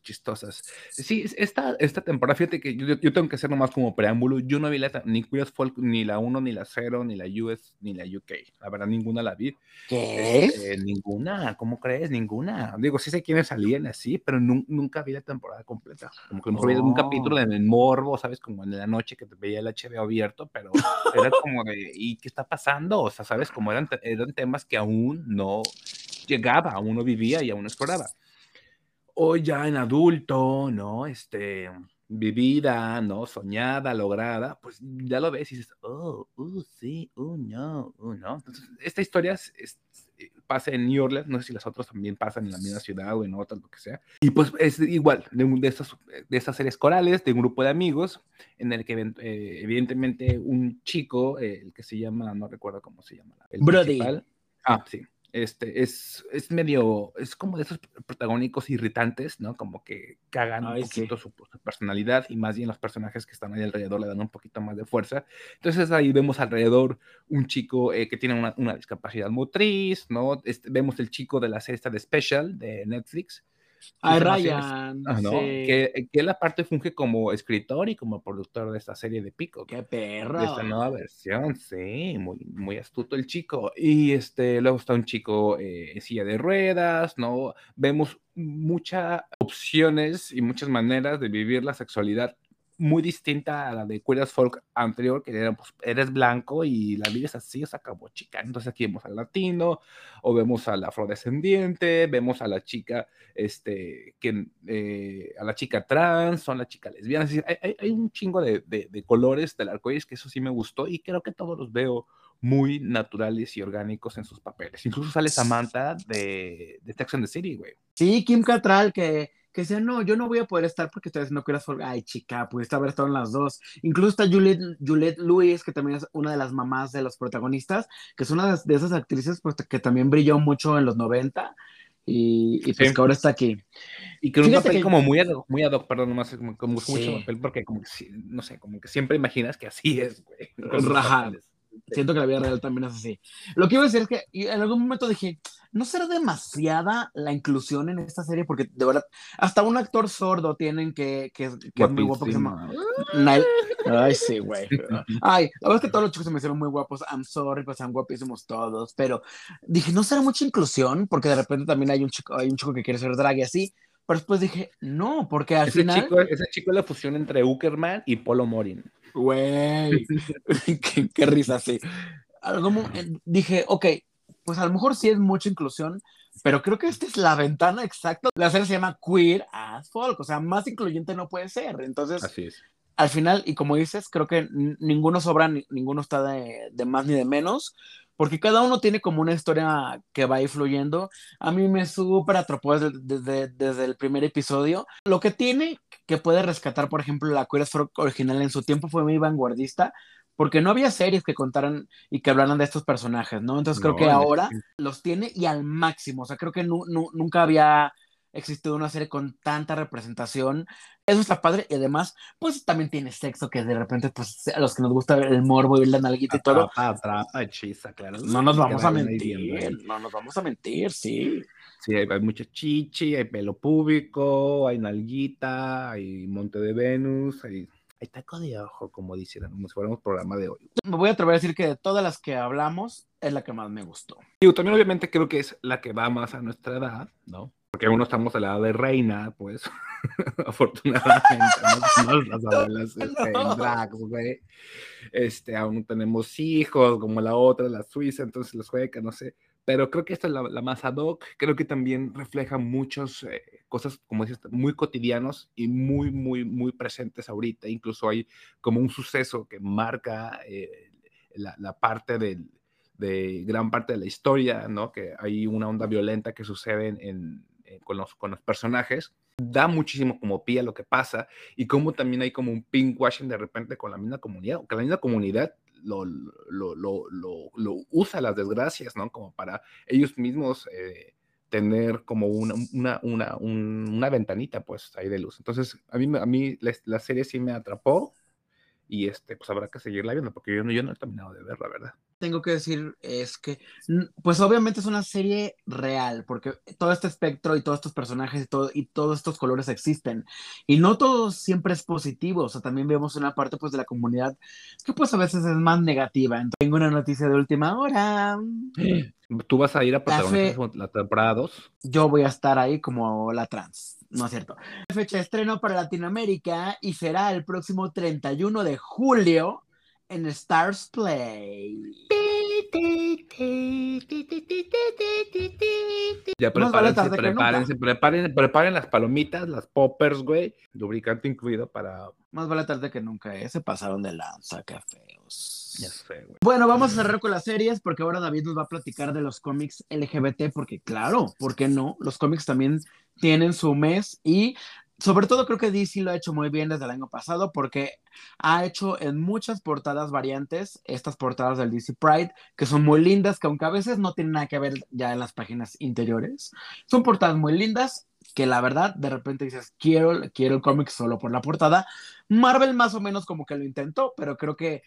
chistosas. Sí, esta, esta temporada, fíjate que yo, yo, tengo que hacer nomás como preámbulo. Yo no vi la, ni Queer Folk, ni la 1, ni la 0, ni la US, ni la UK. La verdad, ninguna la vi. ¿Qué? Este, ninguna, ¿cómo crees? Ninguna. Digo, sí sé quiénes salían así, pero nunca vi la temporada completa. Como que mejor vi un capítulo en el morbo, ¿sabes? Como en la noche que te veía el HBO abierto, pero era como de, ¿y qué está pasando? O sea, ¿sabes? Como eran, eran temas que aún no llegaba, aún no vivía y aún no exploraba hoy ya en adulto, ¿no? Este, vivida, ¿no? Soñada, lograda, pues ya lo ves y dices, oh, uh, sí, uh, no, uh, no. Entonces, esta historia es, eh, pasa en New Orleans, no sé si las otras también pasan en la misma ciudad o en otras, lo que sea. Y pues es igual, de, de, estas, de estas series corales, de un grupo de amigos, en el que eh, evidentemente un chico, eh, el que se llama, no recuerdo cómo se llama. El Brody. Ah, sí este, es, es medio, es como de esos protagónicos irritantes, ¿no? Como que cagan un poquito su, personalidad y más bien los personajes que están ahí alrededor le dan un poquito más de fuerza. Entonces ahí vemos alrededor un chico eh, que tiene una, una, discapacidad motriz, ¿no? Este, vemos el chico de la cesta de Special de Netflix, Ay, Ryan. que, que, él aparte funge como escritor y como productor de esta serie de Pico. ¡Qué perro! De esta nueva versión, sí, muy, muy astuto el chico. Y este, luego está un chico eh, en silla de ruedas, ¿no? Vemos muchas opciones y muchas maneras de vivir la sexualidad muy distinta a la de Queer Folk anterior, que era, pues, eres blanco y la vida es así, se acabó chica. Entonces aquí vemos al latino, o vemos al afrodescendiente, vemos a la chica, este, que, eh, a la chica trans, o a la chica lesbiana. Hay, hay un chingo de, de, de colores del arcoíris que eso sí me gustó y creo que todos los veo muy naturales y orgánicos en sus papeles. Incluso sale Samantha de, de and the City, güey. Sí, Kim Cattrall, que que decía, no, yo no voy a poder estar porque ustedes no quieras Ay, chica, pudiste haber estado en las dos. Incluso está Juliette, Juliette Lewis, que también es una de las mamás de los protagonistas, que es una de esas actrices pues, que también brilló mucho en los 90 y, y pues que ahora está aquí. Y que un papel como muy ad, muy ad hoc, perdón, nomás como, como mucho papel, porque como que, no sé, como que siempre imaginas que así es, güey. Raja. Siento que la vida real también es así. Lo que iba a decir es que en algún momento dije, ¿no será demasiada la inclusión en esta serie? Porque de verdad, hasta un actor sordo tienen que, que, que es muy guapo, que se llama Ay, sí, güey. Ay, la verdad es que todos los chicos se me hicieron muy guapos. I'm sorry, pues son guapísimos todos. Pero dije, ¿no será mucha inclusión? Porque de repente también hay un chico, hay un chico que quiere ser drag y así. pero después dije, no, porque al ese final... Chico, ese chico es la fusión entre Uckerman y Polo Morin. Güey, qué, qué, risa, sí. Algo, dije, ok, pues a lo mejor sí es mucha inclusión, pero creo que esta es la ventana exacta. La serie se llama Queer as Folk, o sea, más incluyente no puede ser. Entonces, Así es. al final, y como dices, creo que ninguno sobra, ninguno está de, de, más ni de menos, porque cada uno tiene como una historia que va fluyendo. A mí me súper atropó desde, desde, desde, el primer episodio. Lo que tiene que puede rescatar, por ejemplo, la Queer as Folk original en su tiempo fue muy vanguardista, porque no había series que contaran y que hablaran de estos personajes, ¿no? Entonces creo no, que ahora sí. los tiene y al máximo, o sea, creo que nu, nu, nunca había existido una serie con tanta representación. Eso está padre y además, pues también tiene sexo que de repente, pues a los que nos gusta el morbo y la nalguita y todo. Atrapa, hechiza, claro. No nos vamos a mentir, no nos vamos a mentir, sí. Sí, hay, hay mucha chichi, hay pelo público, hay nalguita, hay monte de Venus, hay taco de ojo, como dicen, como si fuéramos programa de hoy. Me voy a atrever a decir que de todas las que hablamos, es la que más me gustó. Yo también obviamente creo que es la que va más a nuestra edad, ¿no? Porque aún no estamos a la edad de reina, pues, afortunadamente, ¿no? Las abuelas este, no. en drag, güey. Este, aún no tenemos hijos, como la otra, la suiza, entonces la sueca, no sé pero creo que esta es la, más ad hoc, creo que también refleja muchas eh, cosas, como dices, muy cotidianos y muy, muy, muy presentes ahorita, incluso hay como un suceso que marca eh, la, parte de gran parte de la historia, ¿no? Que hay una onda violenta que sucede en, con, los, personajes, da muchísimo como pie lo que pasa y como también hay como un pinkwashing de repente con la misma comunidad, la misma comunidad lo, lo, lo, lo, usa las desgracias, ¿no? Como para ellos mismos eh, tener como una, una, una, una, ventanita, pues, ahí de luz. Entonces, a mí, a mí la, la, serie sí me atrapó y este, pues habrá que seguirla viendo, porque yo no, yo no he terminado de verla, ¿verdad? Tengo que decir es que, pues obviamente es una serie real, porque todo este espectro y todos estos personajes y, todo, y todos estos colores existen. Y no todo siempre es positivo, o sea, también vemos una parte pues de la comunidad que pues a veces es más negativa. Entonces, tengo una noticia de última hora. ¿Tú vas a ir a protagonizar la, la temporada 2? Yo voy a estar ahí como la trans. No es cierto. Fecha de estreno para Latinoamérica y será el próximo 31 de julio en Stars Play. Ya prepárense, vale prepárense, preparen, preparen las palomitas, las poppers, güey, lubricante incluido para... Más vale tarde que nunca, ¿eh? Se pasaron de lanza, qué feos. Ya sé, güey. Bueno, vamos a cerrar con las series porque ahora David nos va a platicar de los cómics LGBT porque claro, ¿por qué no? Los cómics también tienen su mes y sobre todo creo que DC lo ha hecho muy bien desde el año pasado porque ha hecho en muchas portadas variantes estas portadas del DC Pride que son muy lindas, que aunque a veces no tienen nada que ver ya en las páginas interiores, son portadas muy lindas que la verdad de repente dices quiero, quiero el cómic solo por la portada. Marvel más o menos como que lo intentó, pero creo que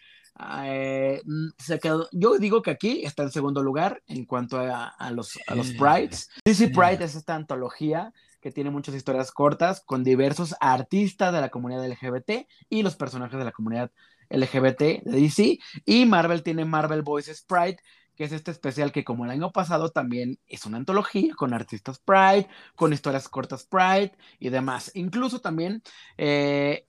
eh, se quedó, yo digo que aquí está en segundo lugar en cuanto a, a los, a los Prides. DC Pride es esta antología que tiene muchas historias cortas con diversos artistas de la comunidad LGBT y los personajes de la comunidad LGBT de DC. Y Marvel tiene Marvel Voices Pride, que es este especial que como el año pasado también es una antología con artistas Pride, con historias cortas Pride y demás. Incluso también eh,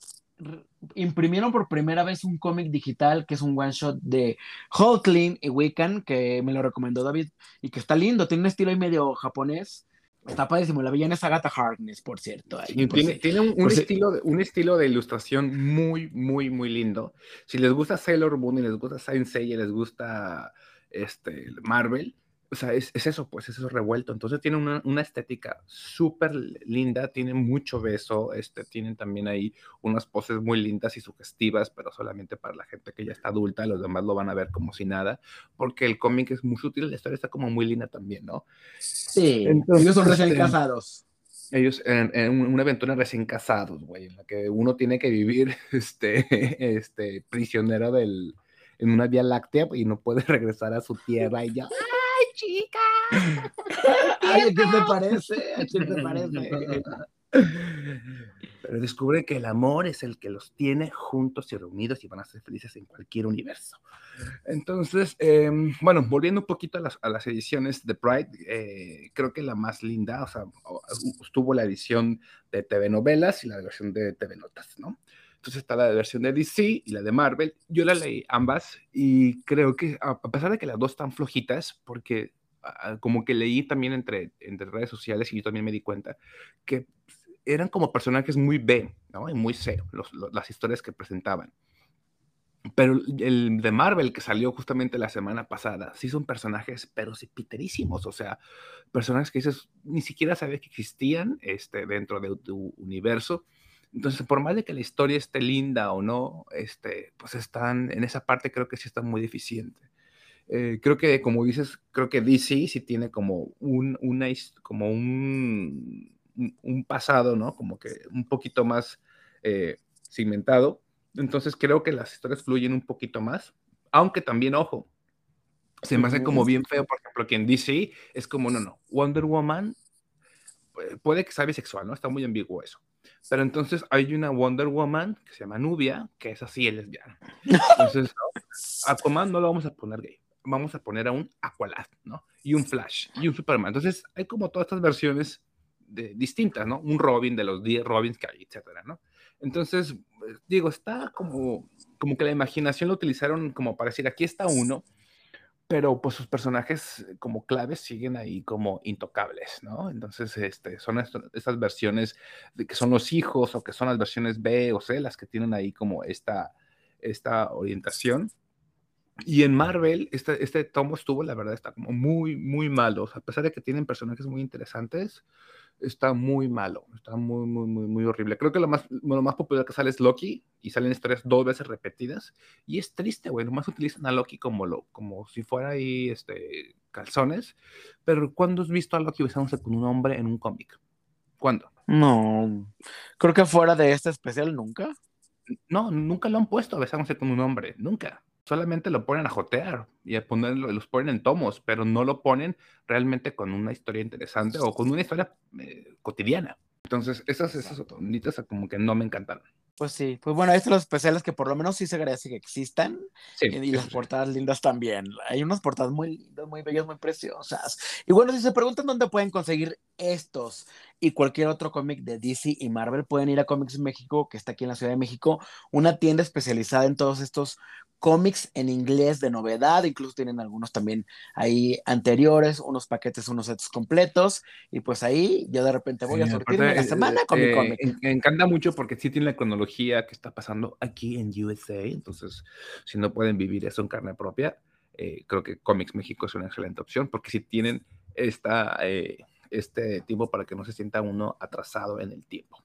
imprimieron por primera vez un cómic digital que es un one shot de Hulkling y Wiccan, que me lo recomendó David y que está lindo, tiene un estilo ahí medio japonés. Está padrísimo, la villana es Agatha Harkness, por cierto. Ahí, sí, por tiene, tiene, un, un estilo, un estilo de ilustración muy, muy, muy lindo. Si les gusta Sailor Moon y les gusta Saint Seiya, les gusta este, Marvel, o sea, es, es, eso, pues, es eso revuelto. Entonces tiene una, una estética súper linda, tiene mucho beso, este, tienen también ahí unas poses muy lindas y sugestivas, pero solamente para la gente que ya está adulta, los demás lo van a ver como si nada, porque el cómic es muy sutil, la historia está como muy linda también, ¿no? Sí, Entonces, ellos son recién este, casados. Ellos en, en, una aventura recién casados, güey, en la que uno tiene que vivir este, este prisionero del, en una vía láctea y no puede regresar a su tierra y ya chica. Ay, ¿a qué te parece? ¿A qué te parece? Pero descubre que el amor es el que los tiene juntos y reunidos y van a ser felices en cualquier universo. Entonces, em, bueno, volviendo un poquito a las, a las ediciones de Pride, eh, creo que la más linda, o sea, estuvo la edición de TV novelas y la versión de TV notas, ¿no? Entonces está la versión de DC y la de Marvel. Yo la leí ambas y creo que a pesar de que las dos están flojitas, porque como que leí también entre, entre redes sociales y yo también me di cuenta que eran como personajes muy B, ¿no? Y muy C, las historias que presentaban. Pero el de Marvel que salió justamente la semana pasada, sí son personajes, pero sí piterísimos, o sea, personajes que dices, ni siquiera sabes que existían este, dentro de tu universo. Entonces, por más de que la historia esté linda o no, este, pues están, en esa parte creo que sí está muy deficiente. Eh, creo que, como dices, creo que DC sí tiene como un, una, como un, un pasado, ¿no? Como que un poquito más eh, cimentado. Entonces creo que las historias fluyen un poquito más, aunque también, ojo, se me hace como bien feo, por ejemplo, que en DC es como, no, no, Wonder Woman puede que sea bisexual, ¿no? Está muy ambiguo eso. Pero entonces hay una Wonder Woman que se llama Nubia, que es así, es lesbiana. Entonces, a Aquaman no lo vamos a poner gay vamos a poner a un Aqualad, ¿no? Y un Flash y un Superman. Entonces, hay como todas estas versiones distintas, ¿no? Un Robin de los 10 Robins que hay, etcétera, ¿no? Entonces, pues, digo, está como, como que la imaginación lo utilizaron como para decir, aquí está uno, pero pues sus personajes como claves siguen ahí como intocables, ¿no? Entonces, este, son estas versiones de que son los hijos o que son las versiones B o C las que tienen ahí como esta, esta orientación y en Marvel, este, este tomo estuvo, la verdad, está como muy, muy malo. a pesar de que tienen personajes muy interesantes, está muy malo. Está muy, muy, muy, muy horrible. Creo que lo más, lo más popular que sale es Loki y salen historias dos veces repetidas. Y es triste, güey. Nomás utilizan a Loki como, lo, como si fuera ahí este, calzones. Pero ¿cuándo has visto a Loki besándose con un hombre en un cómic? ¿Cuándo? No. Creo que fuera de este especial nunca. No, nunca lo han puesto besándose con un hombre. Nunca solamente lo ponen a jotear y a ponerlo, los ponen en tomos, pero no lo ponen realmente con una historia interesante o con una historia eh, cotidiana. Entonces, esas, esas bonitas como que no me encantaron. Pues sí, pues bueno, estos son los especiales que por lo menos sí se agradece que existan. y las portadas lindas también. Hay unas portadas muy lindas, muy bellas, muy preciosas. Y bueno, si se preguntan dónde pueden conseguir estos y cualquier otro cómic de DC y Marvel, pueden ir a Comics México, que está aquí en la Ciudad de México, una tienda especializada en todos estos cómics en inglés de novedad, incluso tienen algunos también ahí anteriores, unos paquetes, unos sets completos, y pues ahí yo de repente voy a sortirme la semana con mi eh, cómic. Me encanta mucho porque sí tiene la cronología que está pasando aquí en USA, entonces si no pueden vivir eso en carne propia, eh, creo que Comics México es una excelente opción porque si tienen esta, eh, este tiempo para que no se sienta uno atrasado en el tiempo.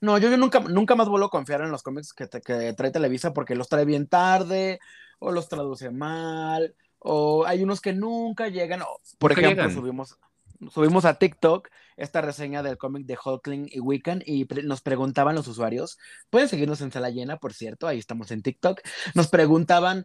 No, yo, nunca, nunca más vuelvo a confiar en los cómics que, que trae Televisa porque los trae bien tarde o los traduce mal o hay unos que nunca llegan. por ejemplo, subimos, subimos a TikTok esta reseña del cómic de Hulkling y Wiccan y nos preguntaban los usuarios, pueden seguirnos en Sala Llena, por cierto, ahí estamos en TikTok, nos preguntaban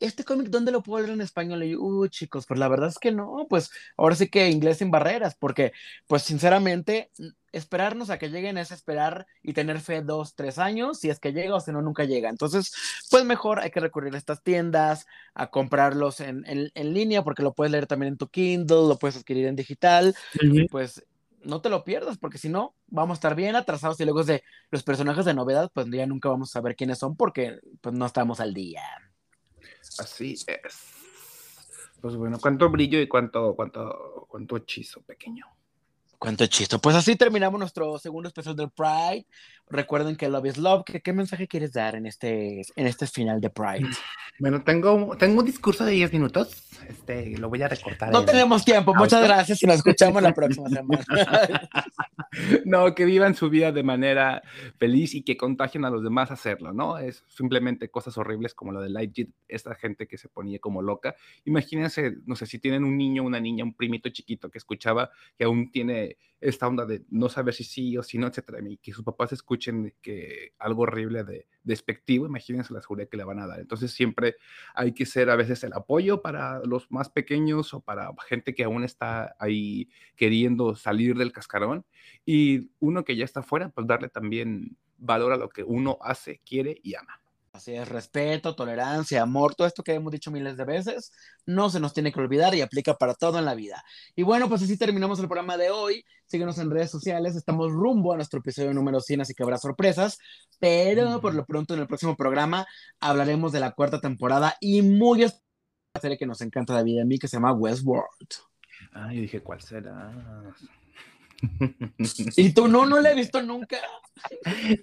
este cómic, ¿dónde lo puedo leer en español? Y yo, uh, chicos, pues la verdad es que no, pues ahora sí que inglés sin barreras, porque, pues sinceramente, esperarnos a que lleguen es esperar y tener fe dos, tres años, si es que llega o si no, nunca llega. Entonces, pues mejor hay que recurrir a estas tiendas, a comprarlos en, en, línea, porque lo puedes leer también en tu Kindle, lo puedes adquirir en digital, y pues no te lo pierdas, porque si no, vamos a estar bien atrasados y luego de los personajes de novedad, pues ya nunca vamos a saber quiénes son porque pues no estamos al día. Así es. Pues bueno, cuánto brillo y cuánto, cuánto, cuánto hechizo pequeño. Cuánto hechizo. Pues así terminamos nuestro segundo especial del Pride. Recuerden que Love is Love. ¿Qué, mensaje quieres dar en este, en este final de Pride? Bueno, tengo, tengo un discurso de 10 minutos. Este, lo voy a recortar. No tenemos tiempo. Muchas gracias y nos escuchamos la próxima semana. no, que vivan su vida de manera feliz y que contagien a los demás a hacerlo, ¿no? Es simplemente cosas horribles como lo de Lightjet, esta gente que se ponía como loca. Imagínense, no sé, si tienen un niño, una niña, un primito chiquito que escuchaba que aún tiene esta onda de no saber si sí o si no, etcétera, y que sus papás escuchen que algo horrible de despectivo, imagínense la seguridad que le van a dar. Entonces siempre hay que ser a veces el apoyo para los más pequeños o para gente que aún está ahí queriendo salir del cascarón y uno que ya está fuera, pues darle también valor a lo que uno hace, quiere y ama. Así es, respeto, tolerancia, amor, todo esto que hemos dicho miles de veces, no se nos tiene que olvidar y aplica para todo en la vida. Y bueno, pues así terminamos el programa de hoy. Síguenos en redes sociales, estamos rumbo a nuestro episodio número 100, así que habrá sorpresas, pero por lo pronto en el próximo programa hablaremos de la cuarta temporada y muy especial serie que nos encanta David y a mí, que se llama Westworld. Ah, yo dije, ¿cuál será? Y tú no, no la he visto nunca.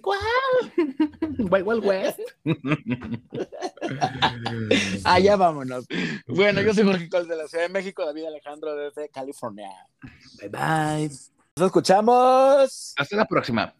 ¿Cuál? Wild West. Allá vámonos. Bueno, yo soy Jorge Col de la Ciudad de México, David Alejandro desde California. Bye bye. Nos escuchamos. Hasta la próxima.